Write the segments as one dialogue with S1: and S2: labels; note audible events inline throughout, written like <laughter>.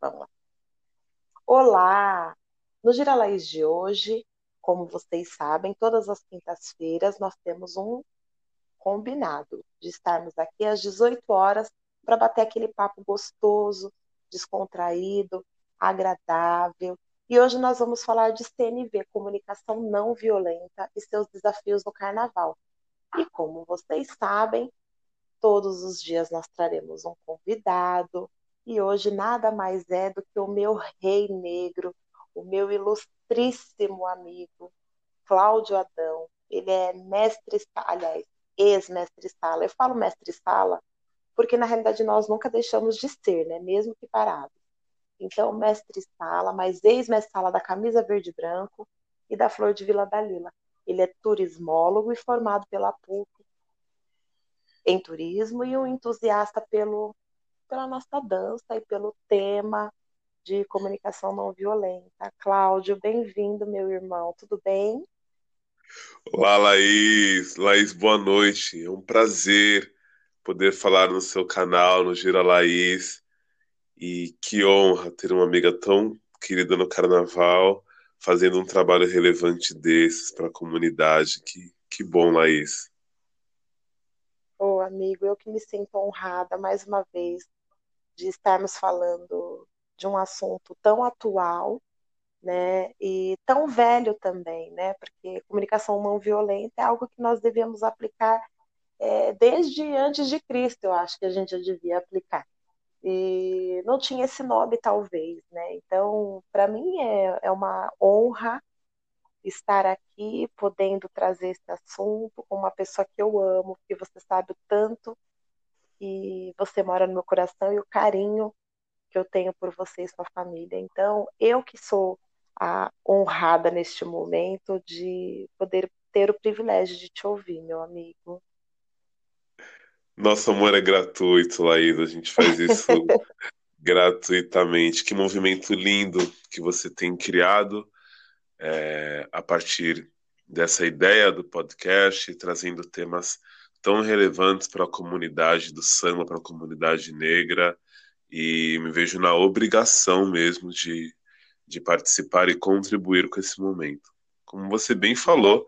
S1: Vamos lá. Olá! No Gira Laís de hoje, como vocês sabem, todas as quintas-feiras nós temos um combinado de estarmos aqui às 18 horas para bater aquele papo gostoso, descontraído, agradável. E hoje nós vamos falar de CNV, comunicação não violenta e seus desafios no carnaval. E como vocês sabem, todos os dias nós traremos um convidado, e hoje nada mais é do que o meu rei negro, o meu ilustríssimo amigo, Cláudio Adão. Ele é mestre, aliás, ex-mestre sala. Eu falo mestre sala porque na realidade nós nunca deixamos de ser, né? Mesmo que parados. Então, mestre sala, mas ex-mestre sala da camisa verde e branco e da flor de Vila Dalila. Ele é turismólogo e formado pela PUC em turismo e um entusiasta pelo pela nossa dança e pelo tema de comunicação não violenta. Cláudio, bem-vindo, meu irmão, tudo bem?
S2: Olá, Laís. Laís, boa noite. É um prazer poder falar no seu canal, no Gira Laís. E que honra ter uma amiga tão querida no carnaval, fazendo um trabalho relevante desses para a comunidade. Que, que bom, Laís.
S1: Ô, oh, amigo, eu que me sinto honrada mais uma vez de estarmos falando de um assunto tão atual, né, e tão velho também, né, porque comunicação não violenta é algo que nós devemos aplicar é, desde antes de Cristo, eu acho que a gente já devia aplicar. E não tinha esse nome, talvez, né? Então, para mim é, é uma honra estar aqui, podendo trazer esse assunto com uma pessoa que eu amo, porque você sabe o tanto que você mora no meu coração e o carinho que eu tenho por você e sua família. Então, eu que sou a honrada neste momento de poder ter o privilégio de te ouvir, meu amigo.
S2: Nosso amor é gratuito, Laísa. A gente faz isso <laughs> gratuitamente. Que movimento lindo que você tem criado é, a partir dessa ideia do podcast, trazendo temas tão relevantes para a comunidade do samba, para a comunidade negra, e me vejo na obrigação mesmo de, de participar e contribuir com esse momento. Como você bem falou,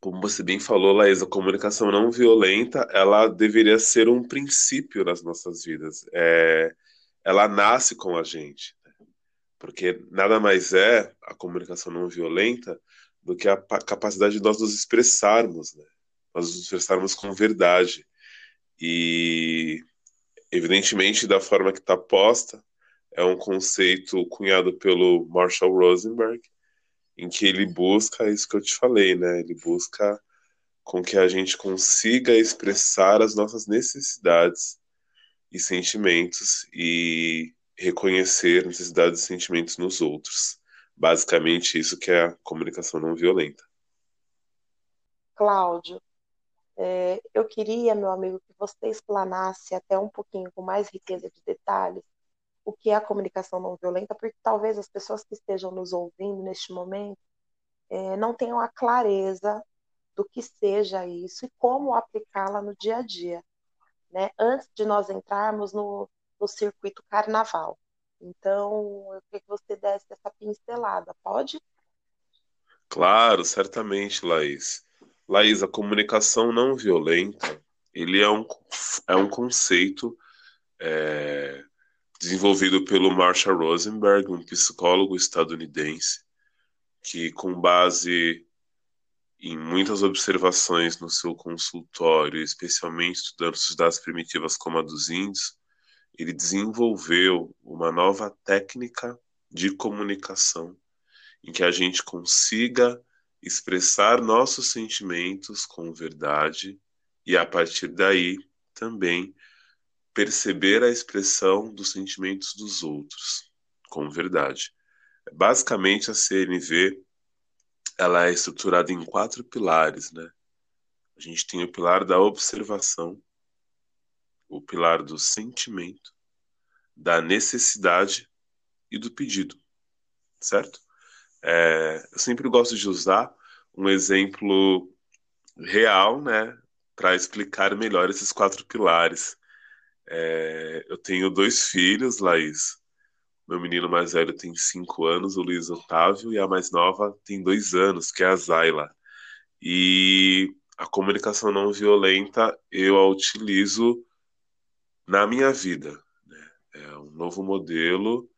S2: como você bem falou, Laís, a comunicação não violenta, ela deveria ser um princípio nas nossas vidas. É, ela nasce com a gente, né? porque nada mais é a comunicação não violenta do que a capacidade de nós nos expressarmos, né? Nós nos expressarmos com verdade. E, evidentemente, da forma que está posta, é um conceito cunhado pelo Marshall Rosenberg, em que ele busca isso que eu te falei, né? Ele busca com que a gente consiga expressar as nossas necessidades e sentimentos e reconhecer necessidades e sentimentos nos outros. Basicamente, isso que é a comunicação não violenta.
S1: Cláudio, é, eu queria, meu amigo, que você explanasse até um pouquinho com mais riqueza de detalhes o que é a comunicação não violenta, porque talvez as pessoas que estejam nos ouvindo neste momento é, não tenham a clareza do que seja isso e como aplicá-la no dia a dia, né? Antes de nós entrarmos no, no circuito carnaval. Então, eu queria que você desse essa pincelada, pode?
S2: Claro, certamente, Laís. Laís, a comunicação não violenta, ele é um, é um conceito é, desenvolvido pelo Marshall Rosenberg, um psicólogo estadunidense, que com base em muitas observações no seu consultório, especialmente estudando sociedades primitivas como a dos índios, ele desenvolveu uma nova técnica de comunicação em que a gente consiga expressar nossos sentimentos com verdade e, a partir daí, também perceber a expressão dos sentimentos dos outros com verdade. Basicamente, a CNV ela é estruturada em quatro pilares, né? A gente tem o pilar da observação, o pilar do sentimento, da necessidade e do pedido, certo? É, eu sempre gosto de usar um exemplo real, né, para explicar melhor esses quatro pilares. É, eu tenho dois filhos, Laís. Meu menino mais velho tem cinco anos, o Luiz Otávio, e a mais nova tem dois anos, que é a Zayla. E a comunicação não violenta eu a utilizo na minha vida. Né? É um novo modelo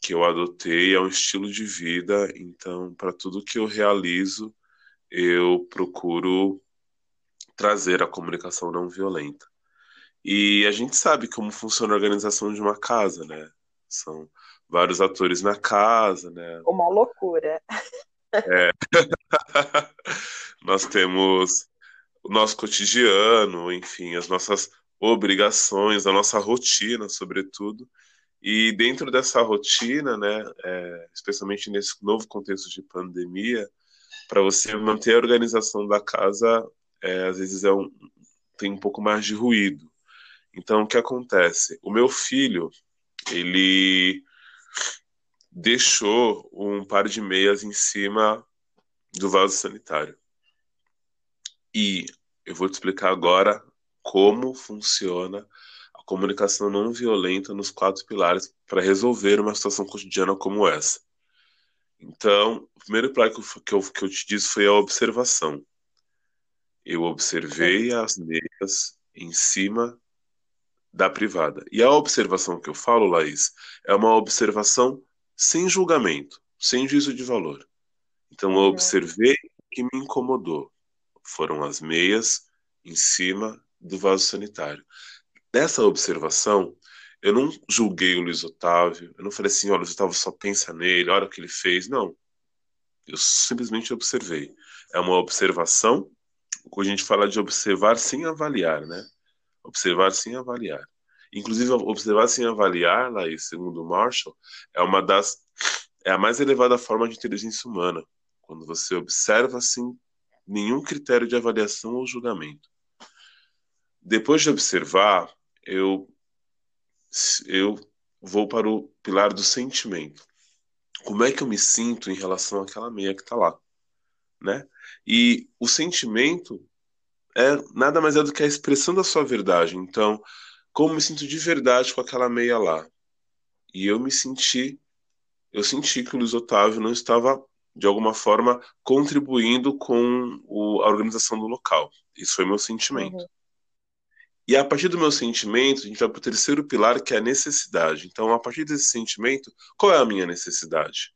S2: que eu adotei, é um estilo de vida, então, para tudo que eu realizo, eu procuro trazer a comunicação não violenta. E a gente sabe como funciona a organização de uma casa, né? São vários atores na casa, né?
S1: Uma loucura.
S2: É. <laughs> Nós temos o nosso cotidiano, enfim, as nossas obrigações, a nossa rotina, sobretudo. E dentro dessa rotina, né, é, especialmente nesse novo contexto de pandemia, para você manter a organização da casa, é, às vezes é um, tem um pouco mais de ruído. Então, o que acontece? O meu filho, ele deixou um par de meias em cima do vaso sanitário. E eu vou te explicar agora como funciona comunicação não violenta nos quatro pilares para resolver uma situação cotidiana como essa. Então, o primeiro pilar que eu, que eu, que eu te disse foi a observação. Eu observei as meias em cima da privada. E a observação que eu falo, Laís, é uma observação sem julgamento, sem juízo de valor. Então, eu uhum. observei o que me incomodou foram as meias em cima do vaso sanitário. Nessa observação, eu não julguei o Luiz Otávio, eu não falei assim, olha, o Luiz Otávio só pensa nele, olha o que ele fez. Não. Eu simplesmente observei. É uma observação, quando a gente fala de observar sem avaliar, né? Observar sem avaliar. Inclusive, observar sem avaliar, Laís, segundo Marshall, é uma das. É a mais elevada forma de inteligência humana. Quando você observa assim nenhum critério de avaliação ou julgamento. Depois de observar, eu, eu vou para o pilar do sentimento. Como é que eu me sinto em relação àquela meia que está lá? Né? E o sentimento é nada mais é do que a expressão da sua verdade. Então, como me sinto de verdade com aquela meia lá? E eu me senti, eu senti que o Luiz Otávio não estava de alguma forma, contribuindo com o, a organização do local. Isso foi meu sentimento. Uhum. E a partir do meu sentimento, a gente vai para o terceiro pilar, que é a necessidade. Então, a partir desse sentimento, qual é a minha necessidade?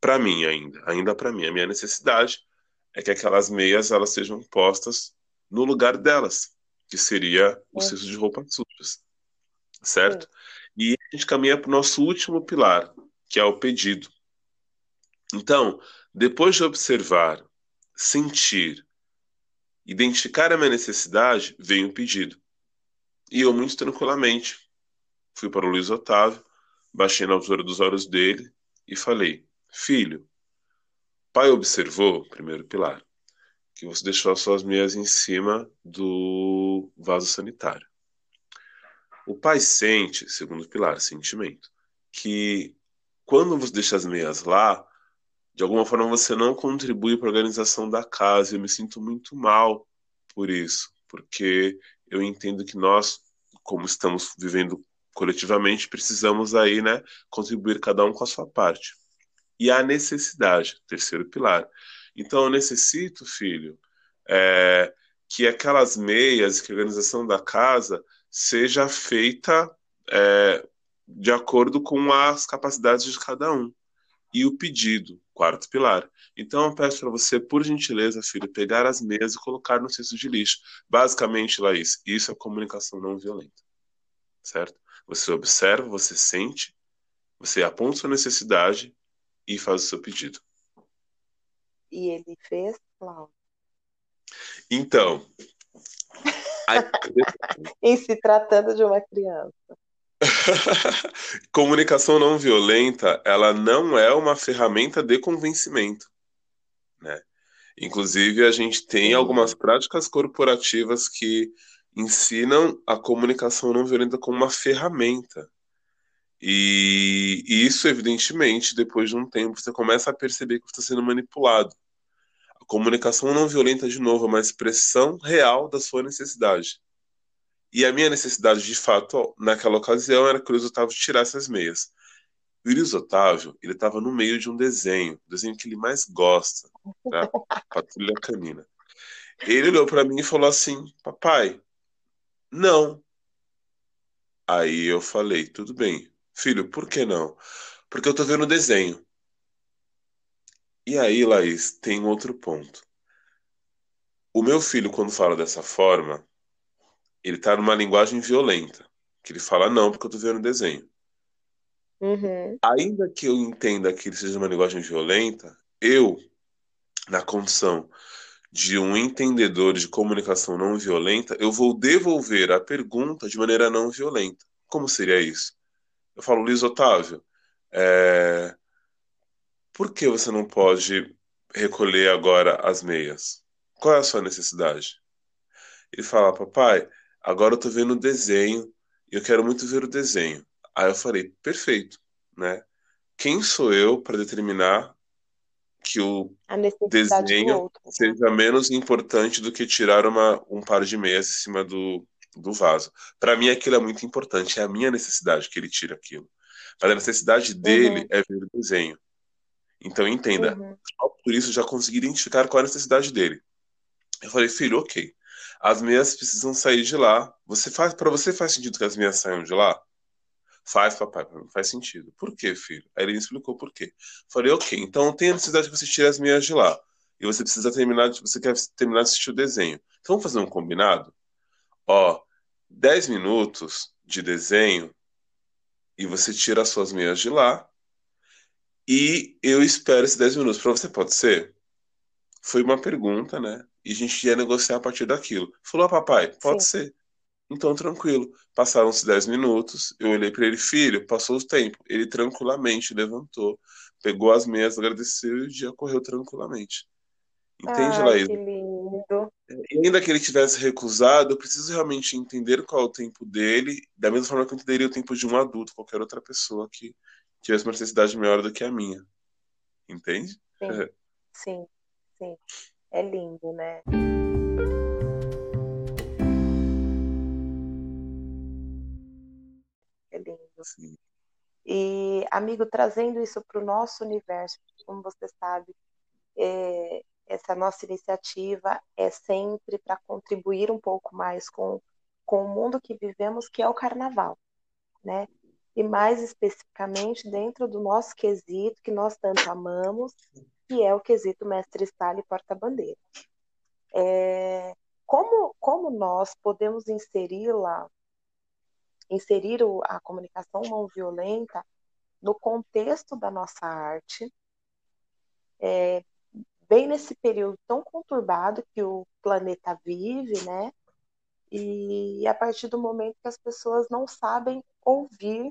S2: Para mim, ainda, ainda para mim, a minha necessidade é que aquelas meias elas sejam postas no lugar delas, que seria o cesto de roupas sujas, certo? E a gente caminha para o nosso último pilar, que é o pedido. Então, depois de observar, sentir, identificar a minha necessidade, vem o pedido. E eu, muito tranquilamente, fui para o Luiz Otávio, baixei na altura dos olhos dele e falei: Filho, pai observou, primeiro pilar, que você deixou as suas meias em cima do vaso sanitário. O pai sente, segundo pilar, sentimento, que quando você deixa as meias lá, de alguma forma você não contribui para a organização da casa. Eu me sinto muito mal por isso, porque eu entendo que nós, como estamos vivendo coletivamente, precisamos aí, né, contribuir cada um com a sua parte. E a necessidade, terceiro pilar. Então eu necessito, filho, é, que aquelas meias, que a organização da casa seja feita é, de acordo com as capacidades de cada um e o pedido, quarto pilar. Então eu peço para você, por gentileza, filho, pegar as meias e colocar no cesto de lixo. Basicamente, Laís, isso é comunicação não violenta. Certo? Você observa, você sente, você aponta sua necessidade e faz o seu pedido.
S1: E ele fez, Cláudio?
S2: Então. <laughs>
S1: em se tratando de uma criança. <laughs>
S2: Comunicação não violenta, ela não é uma ferramenta de convencimento, né? Inclusive, a gente tem algumas práticas corporativas que ensinam a comunicação não violenta como uma ferramenta. E, e isso, evidentemente, depois de um tempo, você começa a perceber que você está sendo manipulado. A comunicação não violenta, de novo, é uma expressão real da sua necessidade. E a minha necessidade, de fato, naquela ocasião, era que o Luiz Otávio tirasse as meias. O Luiz Otávio, ele estava no meio de um desenho, o desenho que ele mais gosta, né? <laughs> Patrulha Canina. Ele olhou para mim e falou assim: Papai, não. Aí eu falei: Tudo bem, filho, por que não? Porque eu tô vendo o desenho. E aí, Laís, tem outro ponto. O meu filho, quando fala dessa forma, ele tá numa linguagem violenta. Que ele fala, não, porque eu tô vendo o desenho.
S1: Uhum.
S2: Ainda que eu entenda que ele seja uma linguagem violenta, eu, na condição de um entendedor de comunicação não violenta, eu vou devolver a pergunta de maneira não violenta. Como seria isso? Eu falo, Luiz Otávio, é... por que você não pode recolher agora as meias? Qual é a sua necessidade? Ele fala, papai, agora eu tô vendo o desenho e eu quero muito ver o desenho. Aí eu falei, perfeito, né? Quem sou eu para determinar que o desenho outro, né? seja menos importante do que tirar uma, um par de meias em cima do, do vaso? Para mim aquilo é muito importante, é a minha necessidade que ele tire aquilo. Mas a necessidade dele uhum. é ver o desenho. Então entenda, uhum. só por isso já consegui identificar qual é a necessidade dele. Eu falei, filho, ok. As meias precisam sair de lá. Você faz, para você faz sentido que as meias saiam de lá? Faz, papai, faz sentido. Por quê, filho? Aí ele me explicou por quê. Falei, ok, então tem a necessidade que você tire as meias de lá. E você precisa terminar, você quer terminar de assistir o desenho. Então vamos fazer um combinado? Ó, 10 minutos de desenho e você tira as suas meias de lá. E eu espero esses 10 minutos. Para você pode ser? Foi uma pergunta, né? E a gente ia negociar a partir daquilo. Falou, ah, papai, pode Sim. ser. Então, tranquilo. Passaram-se 10 minutos, eu olhei para ele, filho, passou o tempo. Ele tranquilamente levantou, pegou as meias, agradeceu e o dia correu tranquilamente. Entende,
S1: Ai,
S2: Laís?
S1: Que lindo.
S2: E ainda que ele tivesse recusado, eu preciso realmente entender qual é o tempo dele, da mesma forma que eu entenderia o tempo de um adulto, qualquer outra pessoa que tivesse uma necessidade maior do que a minha. Entende?
S1: Sim, sim, sim. É lindo, né? É lindo.
S2: Sim.
S1: E, amigo, trazendo isso para o nosso universo, como você sabe, é, essa nossa iniciativa é sempre para contribuir um pouco mais com, com o mundo que vivemos, que é o carnaval, né? E mais especificamente dentro do nosso quesito, que nós tanto amamos, que é o quesito mestre-sala e porta-bandeira. É, como, como nós podemos inseri-la, inserir a comunicação não violenta no contexto da nossa arte, é, bem nesse período tão conturbado que o planeta vive, né? E a partir do momento que as pessoas não sabem ouvir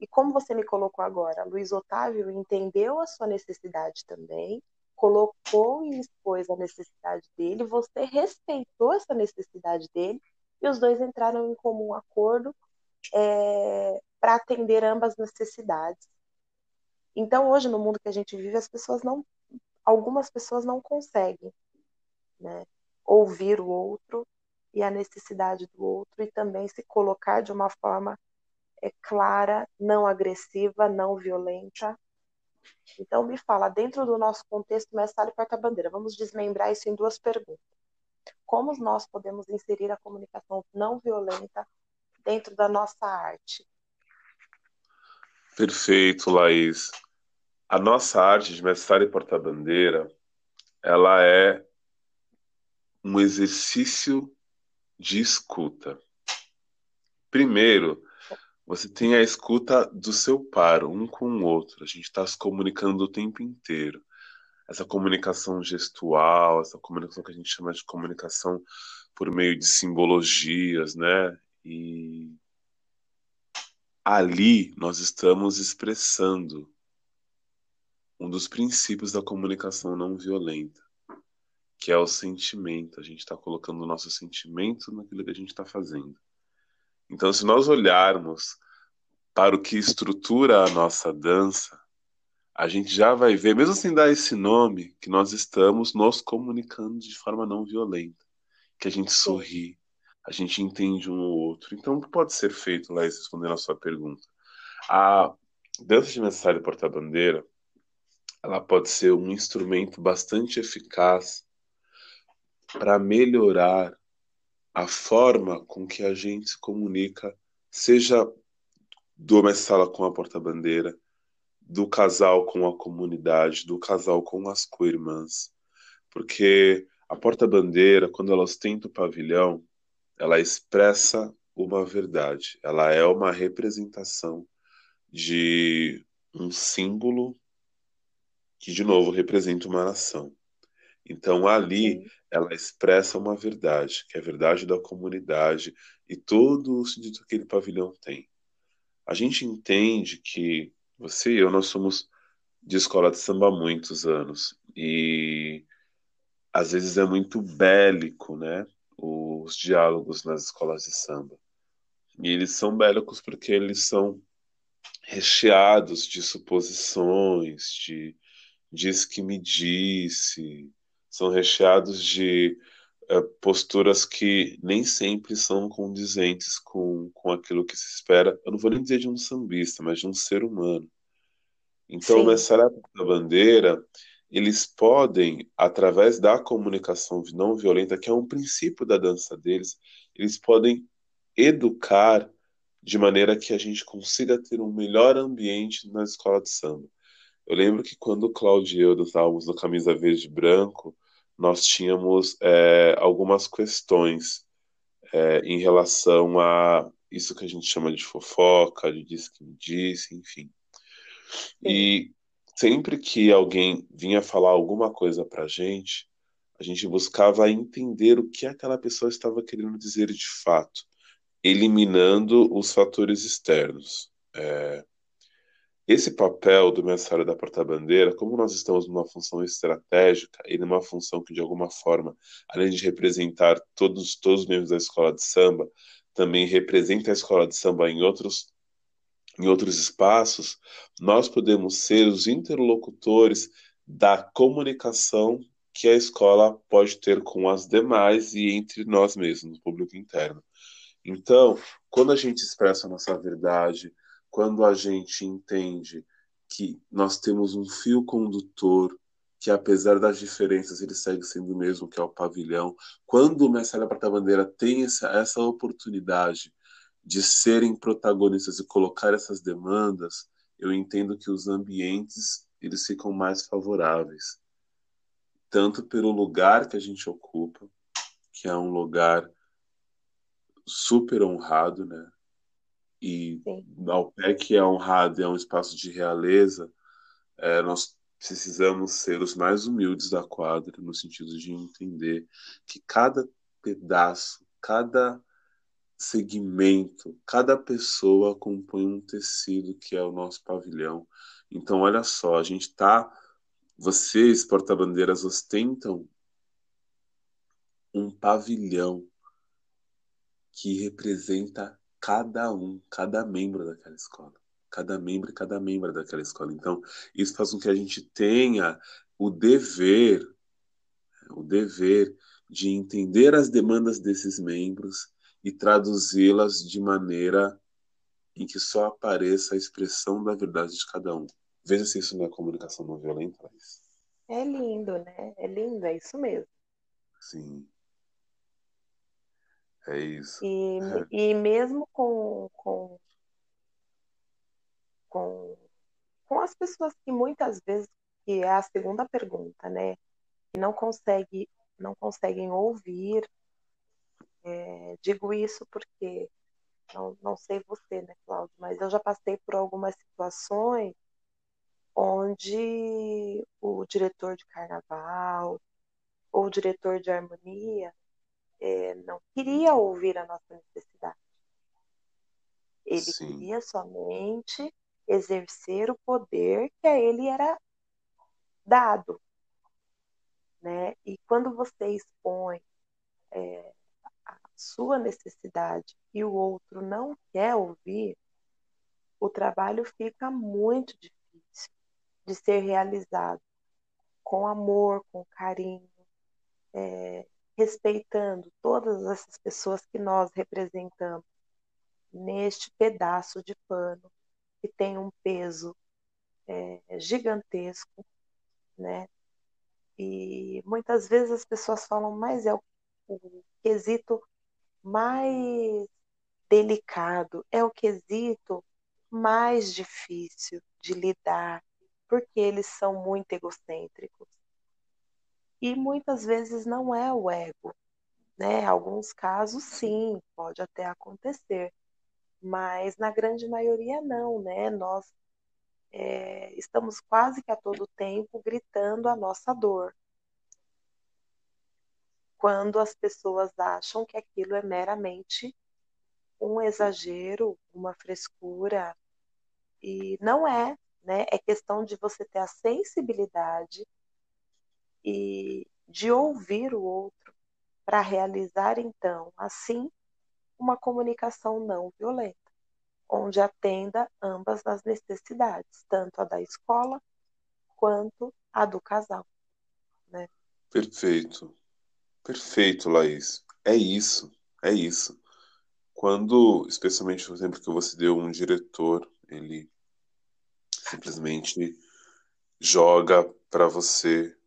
S1: e como você me colocou agora, Luiz Otávio entendeu a sua necessidade também, colocou e expôs a necessidade dele, você respeitou essa necessidade dele e os dois entraram em comum acordo é, para atender ambas necessidades. Então, hoje, no mundo que a gente vive, as pessoas não, algumas pessoas não conseguem né, ouvir o outro e a necessidade do outro e também se colocar de uma forma é clara, não agressiva, não violenta. Então, me fala, dentro do nosso contexto mestre e porta-bandeira, vamos desmembrar isso em duas perguntas. Como nós podemos inserir a comunicação não violenta dentro da nossa arte?
S2: Perfeito, Laís. A nossa arte de mestre e porta-bandeira, ela é um exercício de escuta. Primeiro, você tem a escuta do seu par, um com o outro. A gente está se comunicando o tempo inteiro. Essa comunicação gestual, essa comunicação que a gente chama de comunicação por meio de simbologias, né? E ali nós estamos expressando um dos princípios da comunicação não violenta, que é o sentimento. A gente está colocando o nosso sentimento naquilo que a gente está fazendo. Então, se nós olharmos para o que estrutura a nossa dança, a gente já vai ver, mesmo sem dar esse nome, que nós estamos nos comunicando de forma não violenta. Que a gente sorri, a gente entende um ou outro. Então, o que pode ser feito, Laís, respondendo a sua pergunta? A dança de necessário porta-bandeira, ela pode ser um instrumento bastante eficaz para melhorar a forma com que a gente se comunica, seja do mestre-sala com a porta-bandeira, do casal com a comunidade, do casal com as co-irmãs. Porque a porta-bandeira, quando ela ostenta o pavilhão, ela expressa uma verdade. Ela é uma representação de um símbolo que, de novo, representa uma nação. Então, ali, Sim. Ela expressa uma verdade, que é a verdade da comunidade e todo o sentido que aquele pavilhão tem. A gente entende que você e eu, nós somos de escola de samba há muitos anos. E às vezes é muito bélico, né? Os diálogos nas escolas de samba. E eles são bélicos porque eles são recheados de suposições, de diz que me disse, são recheados de uh, posturas que nem sempre são condizentes com, com aquilo que se espera. Eu não vou nem dizer de um sambista, mas de um ser humano. Então, Sim. nessa época da bandeira, eles podem, através da comunicação não violenta, que é um princípio da dança deles, eles podem educar de maneira que a gente consiga ter um melhor ambiente na escola de samba. Eu lembro que quando o Claudio e eu estávamos no Camisa Verde e Branco, nós tínhamos é, algumas questões é, em relação a isso que a gente chama de fofoca, de disse que me disse, enfim. E sempre que alguém vinha falar alguma coisa para a gente, a gente buscava entender o que aquela pessoa estava querendo dizer de fato, eliminando os fatores externos. É, esse papel do mensário da porta-bandeira, como nós estamos numa função estratégica e numa função que, de alguma forma, além de representar todos, todos os membros da escola de samba, também representa a escola de samba em outros, em outros espaços, nós podemos ser os interlocutores da comunicação que a escola pode ter com as demais e entre nós mesmos, no público interno. Então, quando a gente expressa a nossa verdade, quando a gente entende que nós temos um fio condutor que apesar das diferenças ele segue sendo o mesmo que é o pavilhão. Quando o Mestre da Porta-Bandeira tem essa, essa oportunidade de serem protagonistas e colocar essas demandas, eu entendo que os ambientes eles ficam mais favoráveis, tanto pelo lugar que a gente ocupa, que é um lugar super honrado, né? E Sim. ao pé que é honrado e é um espaço de realeza, é, nós precisamos ser os mais humildes da quadra, no sentido de entender que cada pedaço, cada segmento, cada pessoa compõe um tecido que é o nosso pavilhão. Então, olha só, a gente está. Vocês, porta-bandeiras, ostentam um pavilhão que representa cada um, cada membro daquela escola. Cada membro e cada membro daquela escola. Então, isso faz com que a gente tenha o dever, o dever de entender as demandas desses membros e traduzi-las de maneira em que só apareça a expressão da verdade de cada um. Veja se isso não é comunicação não violenta,
S1: Laís. É lindo, né? É lindo, é isso mesmo.
S2: Sim. É isso.
S1: E, <laughs> e mesmo com, com, com, com as pessoas que muitas vezes, que é a segunda pergunta, né? Que não, consegue, não conseguem ouvir. É, digo isso porque não, não sei você, né, Cláudio, mas eu já passei por algumas situações onde o diretor de carnaval ou o diretor de harmonia é, não queria ouvir a nossa necessidade. Ele Sim. queria somente exercer o poder que a ele era dado. Né? E quando você expõe é, a sua necessidade e o outro não quer ouvir, o trabalho fica muito difícil de ser realizado com amor, com carinho, é, respeitando todas essas pessoas que nós representamos neste pedaço de pano que tem um peso é, gigantesco, né? E muitas vezes as pessoas falam, mas é o, o quesito mais delicado, é o quesito mais difícil de lidar, porque eles são muito egocêntricos. E muitas vezes não é o ego, né? Alguns casos sim, pode até acontecer, mas na grande maioria não, né? Nós é, estamos quase que a todo tempo gritando a nossa dor. Quando as pessoas acham que aquilo é meramente um exagero, uma frescura, e não é, né? É questão de você ter a sensibilidade e de ouvir o outro para realizar então assim uma comunicação não violenta, onde atenda ambas as necessidades, tanto a da escola quanto a do casal. Né?
S2: Perfeito, perfeito, Laís. É isso, é isso. Quando, especialmente o exemplo que você deu, um diretor, ele simplesmente joga para você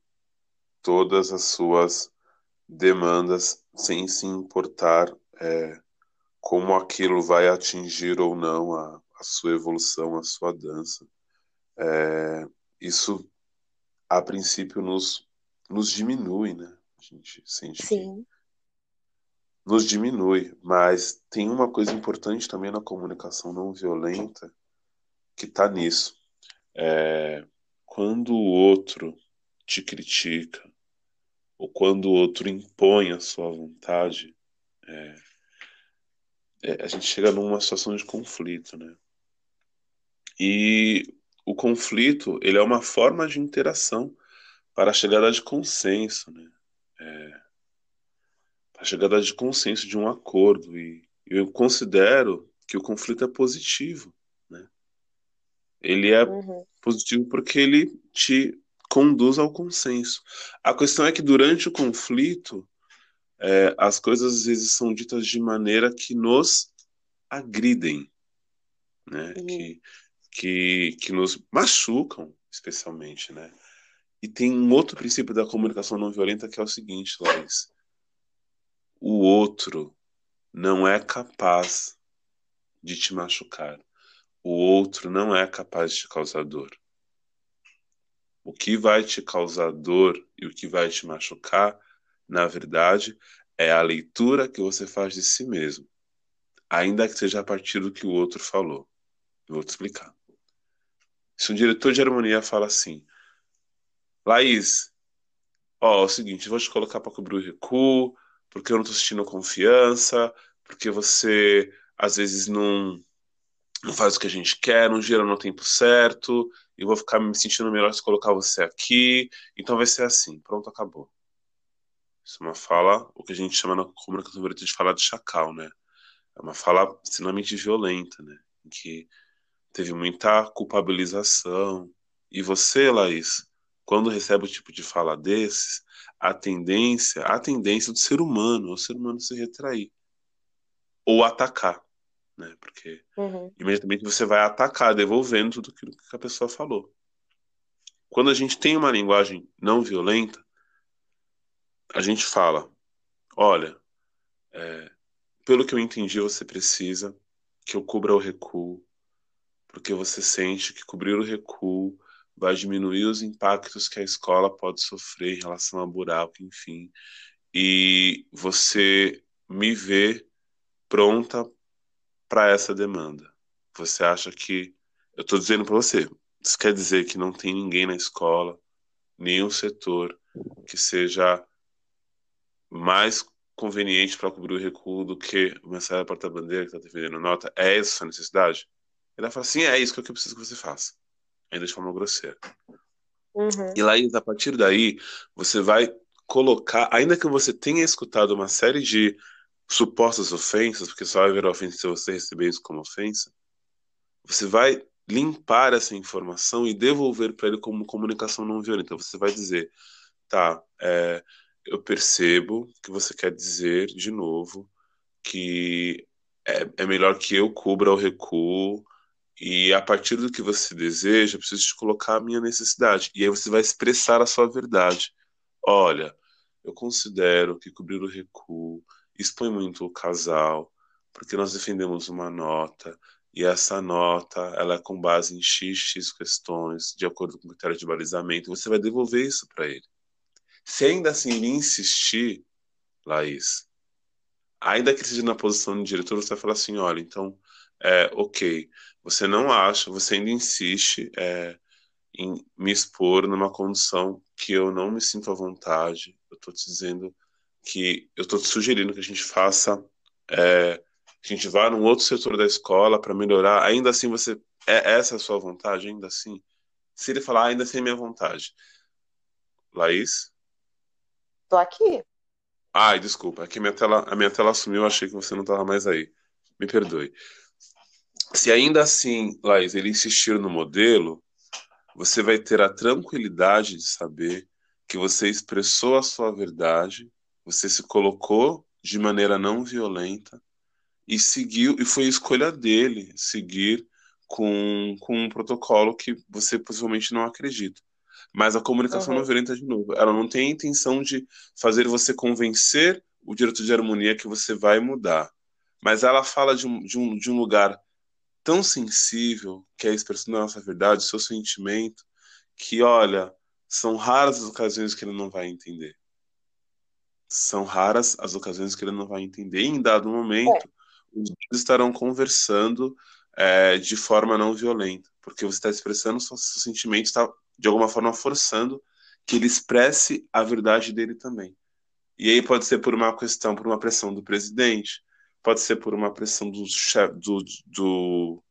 S2: todas as suas demandas sem se importar é, como aquilo vai atingir ou não a, a sua evolução, a sua dança. É, isso, a princípio, nos, nos diminui, né? A gente sente
S1: Sim.
S2: nos diminui, mas tem uma coisa importante também na comunicação não violenta que está nisso. É, quando o outro te critica, ou quando o outro impõe a sua vontade, é, é, a gente chega numa situação de conflito, né? E o conflito, ele é uma forma de interação para a chegada de consenso, né? É, para a chegada de consenso, de um acordo. E eu considero que o conflito é positivo, né? Ele é uhum. positivo porque ele te conduz ao consenso. A questão é que durante o conflito, é, as coisas às vezes são ditas de maneira que nos agridem, né? Uhum. Que, que, que nos machucam, especialmente, né? E tem um outro princípio da comunicação não violenta que é o seguinte, Laís. O outro não é capaz de te machucar. O outro não é capaz de te causar dor. O que vai te causar dor e o que vai te machucar na verdade, é a leitura que você faz de si mesmo, ainda que seja a partir do que o outro falou. vou te explicar. Se um diretor de harmonia fala assim, Laís, ó, é o seguinte, vou te colocar para cobrir o recuo, porque eu não estou sentindo confiança, porque você às vezes não, não faz o que a gente quer, não gira no tempo certo, e vou ficar me sentindo melhor se colocar você aqui, então vai ser assim, pronto, acabou. Isso é uma fala, o que a gente chama na comunicação violenta de falar de chacal, né? É uma fala extremamente violenta, né? Em que teve muita culpabilização. E você, Laís, quando recebe o tipo de fala desses, a tendência, a tendência do ser humano, o ser humano se retrair ou atacar, né? Porque uhum. imediatamente você vai atacar, devolvendo tudo aquilo que a pessoa falou. Quando a gente tem uma linguagem não violenta, a gente fala: olha, é, pelo que eu entendi, você precisa que eu cubra o recuo, porque você sente que cobrir o recuo vai diminuir os impactos que a escola pode sofrer em relação a buraco, enfim. E você me vê pronta para essa demanda. Você acha que eu estou dizendo para você, isso quer dizer que não tem ninguém na escola, nenhum setor que seja mais conveniente para cobrir o recuo do que o mensageiro porta-bandeira que está defendendo nota? É essa a sua necessidade? Ele vai falar assim: é isso que eu preciso que você faça. Ainda de forma grosseira. Uhum. E lá, a partir daí, você vai colocar, ainda que você tenha escutado uma série de supostas ofensas, porque só vai virar ofensa se você receber isso como ofensa, você vai limpar essa informação e devolver para ele como comunicação não violenta. Você vai dizer, tá, é, eu percebo que você quer dizer, de novo, que é, é melhor que eu cubra o recuo e a partir do que você deseja, eu preciso te colocar a minha necessidade. E aí você vai expressar a sua verdade. Olha, eu considero que cobrir o recuo expõe muito o casal, porque nós defendemos uma nota, e essa nota ela é com base em X, X questões, de acordo com o critério de balizamento, você vai devolver isso para ele. Se ainda assim ele insistir, Laís, ainda que seja na posição de diretor, você vai falar assim, olha, então, é, ok, você não acha, você ainda insiste é, em me expor numa condição que eu não me sinto à vontade, eu estou te dizendo que eu estou te sugerindo que a gente faça, é, que a gente vá num outro setor da escola para melhorar, ainda assim você, é essa a sua vontade, ainda assim? Se ele falar, ainda assim é minha vontade. Laís?
S1: Tô aqui.
S2: Ai, desculpa, aqui minha tela, a minha tela sumiu, achei que você não estava mais aí. Me perdoe. Se ainda assim, Laís, ele insistir no modelo, você vai ter a tranquilidade de saber que você expressou a sua verdade, você se colocou de maneira não violenta e seguiu, e foi escolha dele seguir com, com um protocolo que você possivelmente não acredita. Mas a comunicação uhum. não violenta, de novo, ela não tem a intenção de fazer você convencer o diretor de harmonia que você vai mudar. Mas ela fala de um, de um, de um lugar tão sensível, que é a expressão da nossa verdade, o seu sentimento, que, olha, são raras as ocasiões que ele não vai entender. São raras as ocasiões que ele não vai entender. E em dado momento, é. os dois estarão conversando é, de forma não violenta, porque você está expressando seus sentimentos, está de alguma forma forçando que ele expresse a verdade dele também. E aí pode ser por uma questão, por uma pressão do presidente, pode ser por uma pressão do, chefe, do, do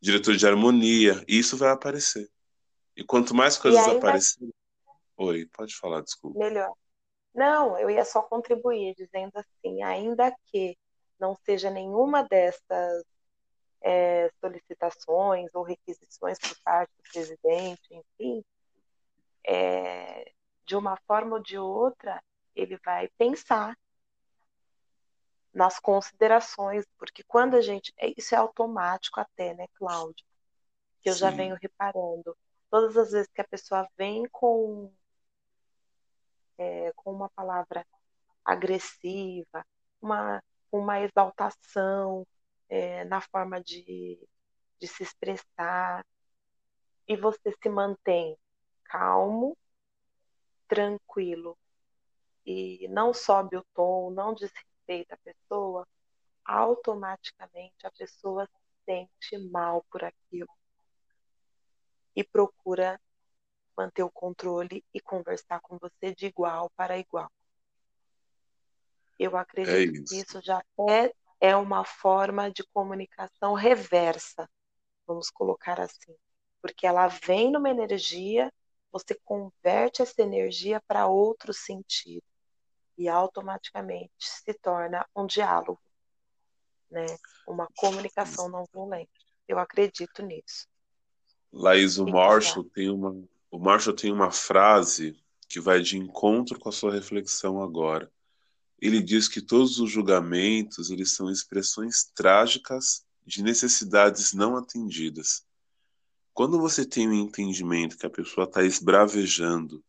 S2: diretor de harmonia, e isso vai aparecer. E quanto mais coisas aparecerem. Vai... Oi, pode falar, desculpa.
S1: Melhor. Não, eu ia só contribuir, dizendo assim, ainda que não seja nenhuma dessas é, solicitações ou requisições por parte do presidente, enfim, é, de uma forma ou de outra, ele vai pensar nas considerações, porque quando a gente. É, isso é automático até, né, Cláudio? Que eu Sim. já venho reparando. Todas as vezes que a pessoa vem com, é, com uma palavra agressiva, uma, uma exaltação, é, na forma de, de se expressar, e você se mantém calmo, tranquilo, e não sobe o tom, não desrespeita a pessoa, automaticamente a pessoa se sente mal por aquilo e procura manter o controle e conversar com você de igual para igual. Eu acredito é isso. que isso já é é uma forma de comunicação reversa, vamos colocar assim, porque ela vem numa energia, você converte essa energia para outro sentido e automaticamente se torna um diálogo, né? Uma comunicação não violenta. Eu acredito nisso.
S2: Laís, o Marshall tem uma o Marshall tem uma frase que vai de encontro com a sua reflexão agora ele diz que todos os julgamentos eles são expressões trágicas de necessidades não atendidas. Quando você tem o um entendimento que a pessoa está esbravejando,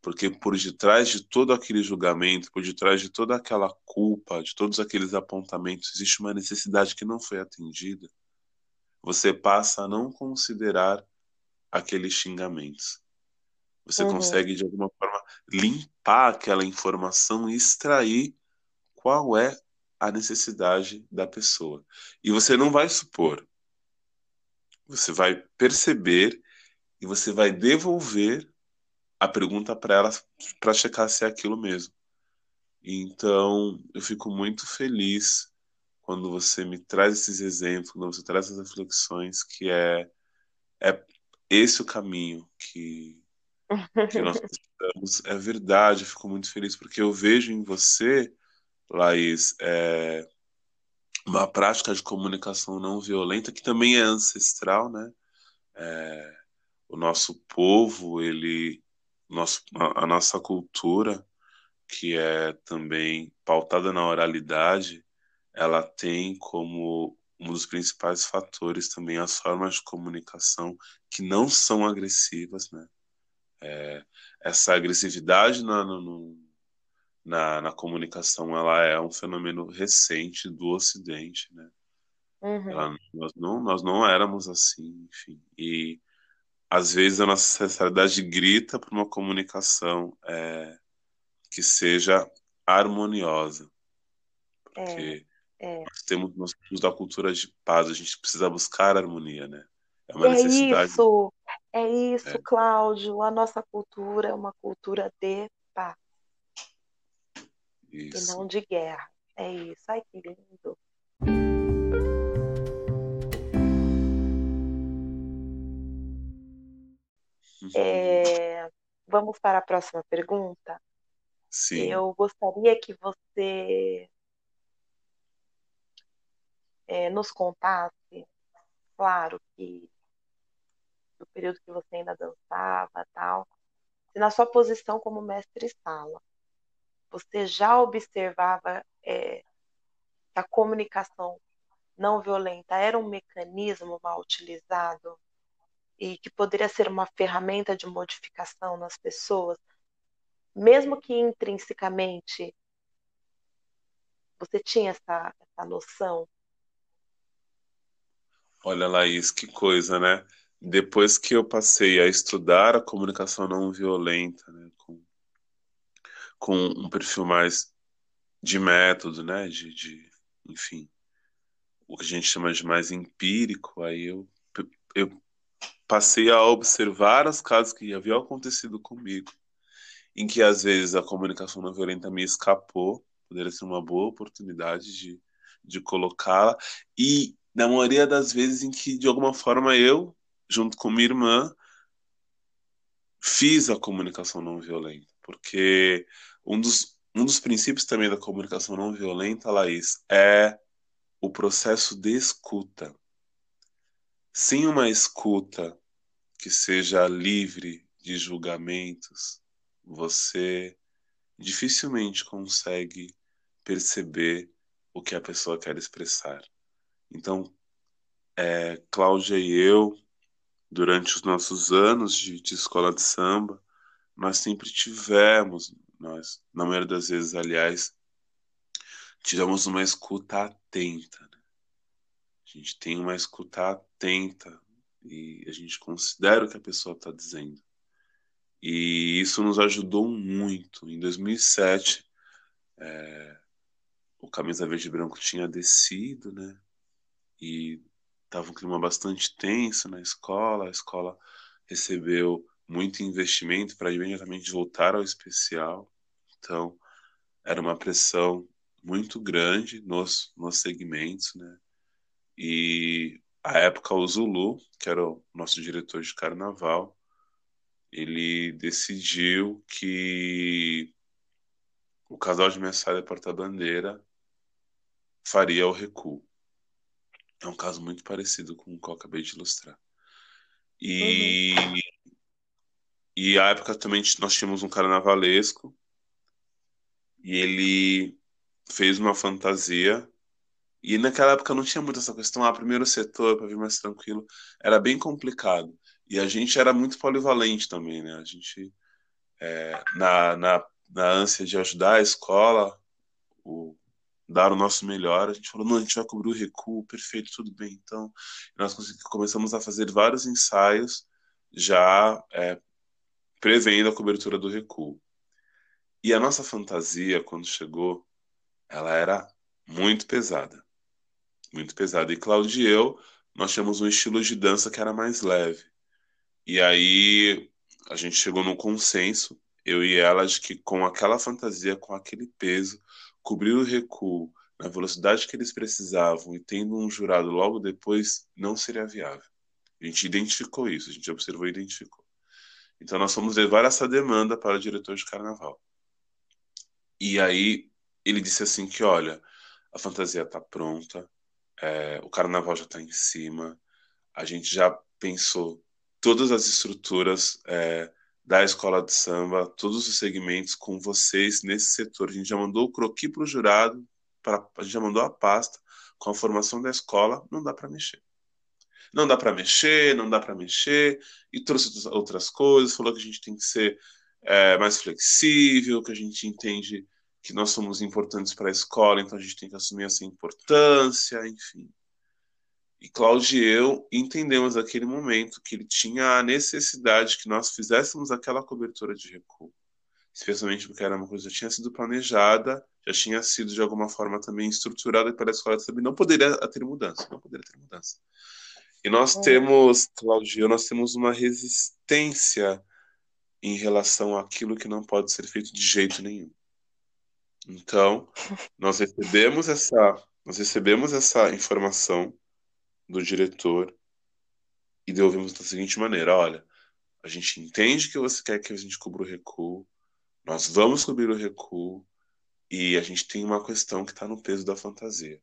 S2: porque por detrás de todo aquele julgamento, por detrás de toda aquela culpa, de todos aqueles apontamentos, existe uma necessidade que não foi atendida, você passa a não considerar aqueles xingamentos. Você uhum. consegue, de alguma forma, limpar aquela informação e extrair qual é a necessidade da pessoa. E você não vai supor. Você vai perceber e você vai devolver a pergunta para ela para checar se é aquilo mesmo. Então, eu fico muito feliz quando você me traz esses exemplos, quando você traz essas reflexões, que é, é esse o caminho que, que nós <laughs> precisamos. É verdade, eu fico muito feliz, porque eu vejo em você, Laís, é, uma prática de comunicação não violenta, que também é ancestral, né? É, o nosso povo, ele, nosso, a, a nossa cultura, que é também pautada na oralidade, ela tem como um dos principais fatores também as formas de comunicação que não são agressivas, né? É, essa agressividade na, no, na, na, comunicação ela é um fenômeno recente do Ocidente, né?
S1: Uhum.
S2: Ela, nós, não, nós não éramos assim, enfim. E às vezes a nossa sociedade grita por uma comunicação é, que seja harmoniosa. Porque
S1: é,
S2: nós temos nós temos da cultura de paz, a gente precisa buscar harmonia, né?
S1: É uma é necessidade. Isso, é isso, é. Cláudio. A nossa cultura é uma cultura de paz. Isso. E não de guerra. É isso. Ai, que lindo. Uhum. É, vamos para a próxima pergunta?
S2: Sim.
S1: Eu gostaria que você é, nos contasse, claro que do período que você ainda dançava tal, se na sua posição como mestre-sala, você já observava é, que a comunicação não violenta era um mecanismo mal utilizado e que poderia ser uma ferramenta de modificação nas pessoas, mesmo que intrinsecamente você tinha essa, essa noção?
S2: Olha, Laís, que coisa, né? Depois que eu passei a estudar a comunicação não violenta, né, com, com um perfil mais de método, né, de, de, enfim, o que a gente chama de mais empírico, aí eu, eu passei a observar os casos que haviam acontecido comigo, em que às vezes a comunicação não violenta me escapou, poderia ser uma boa oportunidade de, de colocá-la, e na maioria das vezes em que de alguma forma eu, junto com minha irmã, fiz a comunicação não violenta, porque um dos, um dos princípios também da comunicação não violenta, Laís, é o processo de escuta. Sem uma escuta que seja livre de julgamentos, você dificilmente consegue perceber o que a pessoa quer expressar. Então, é, Cláudia e eu, durante os nossos anos de, de escola de samba, nós sempre tivemos, nós, na maioria das vezes, aliás, tivemos uma escuta atenta. Né? A gente tem uma escuta atenta e a gente considera o que a pessoa está dizendo. E isso nos ajudou muito. Em 2007, é, o Camisa Verde e Branco tinha descido, né? E estava um clima bastante tenso na escola. A escola recebeu muito investimento para imediatamente voltar ao especial. Então, era uma pressão muito grande nos, nos segmentos, né? E a época o Zulu, que era o nosso diretor de carnaval, ele decidiu que o casal de Messiah e Porta-Bandeira faria o recuo. É um caso muito parecido com o que eu acabei de ilustrar. E, uhum. e a época também nós tínhamos um carnavalesco e ele fez uma fantasia e naquela época não tinha muito essa questão, ah, primeiro setor, para vir mais tranquilo, era bem complicado. E a gente era muito polivalente também, né? A gente, é, na, na, na ânsia de ajudar a escola, o, dar o nosso melhor, a gente falou, não, a gente vai cobrir o recuo, perfeito, tudo bem. Então, nós começamos a fazer vários ensaios já é, prevendo a cobertura do recuo. E a nossa fantasia, quando chegou, ela era muito pesada muito pesada. E Cláudio e eu, nós tínhamos um estilo de dança que era mais leve. E aí a gente chegou num consenso, eu e ela, de que com aquela fantasia, com aquele peso, cobrir o recuo na velocidade que eles precisavam e tendo um jurado logo depois, não seria viável. A gente identificou isso, a gente observou e identificou. Então nós fomos levar essa demanda para o diretor de carnaval. E aí ele disse assim que, olha, a fantasia está pronta, é, o carnaval já está em cima, a gente já pensou todas as estruturas é, da escola de samba, todos os segmentos com vocês nesse setor. A gente já mandou o croqui para o jurado, pra, a gente já mandou a pasta com a formação da escola, não dá para mexer. Não dá para mexer, não dá para mexer, e trouxe outras coisas, falou que a gente tem que ser é, mais flexível, que a gente entende que nós somos importantes para a escola, então a gente tem que assumir essa importância, enfim. E Cláudio e eu entendemos naquele momento que ele tinha a necessidade que nós fizéssemos aquela cobertura de recuo. Especialmente porque era uma coisa que já tinha sido planejada, já tinha sido de alguma forma também estruturada para a escola também não poderia ter mudança, não poderia ter mudança. E nós é. temos, Cláudio, nós temos uma resistência em relação àquilo que não pode ser feito de jeito nenhum. Então, nós recebemos essa, nós recebemos essa informação do diretor e devolvemos da seguinte maneira: olha, a gente entende que você quer que a gente cubra o recuo, nós vamos cobrir o recuo e a gente tem uma questão que está no peso da fantasia.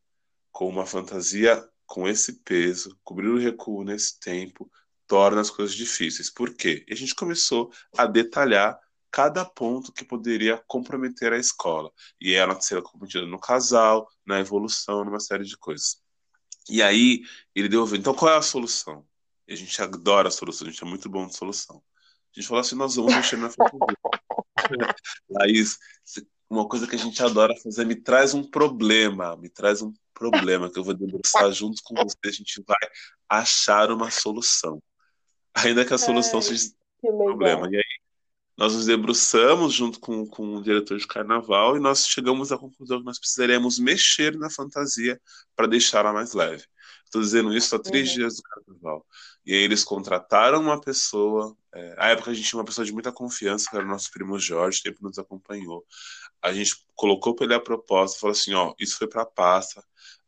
S2: Com uma fantasia com esse peso, cobrir o recuo nesse tempo torna as coisas difíceis. Por quê? E a gente começou a detalhar cada ponto que poderia comprometer a escola. E ela ser comprometida no casal, na evolução, numa série de coisas. E aí ele deu, então qual é a solução? E a gente adora a solução, a gente é muito bom de solução. A gente falou assim, nós vamos mexer na fantasia. <laughs> Laís, uma coisa que a gente adora fazer, me traz um problema, me traz um problema que eu vou debruçar junto com você, a gente vai achar uma solução. Ainda que a solução Ai, seja um problema. E aí nós nos debruçamos junto com, com o diretor de carnaval e nós chegamos à conclusão que nós precisaríamos mexer na fantasia para deixá-la mais leve. Estou dizendo isso há três uhum. dias do carnaval. E aí eles contrataram uma pessoa. É, à época a gente tinha uma pessoa de muita confiança, que era o nosso primo Jorge, tempo nos acompanhou. A gente colocou para ele a proposta, falou assim: ó, isso foi para a pasta,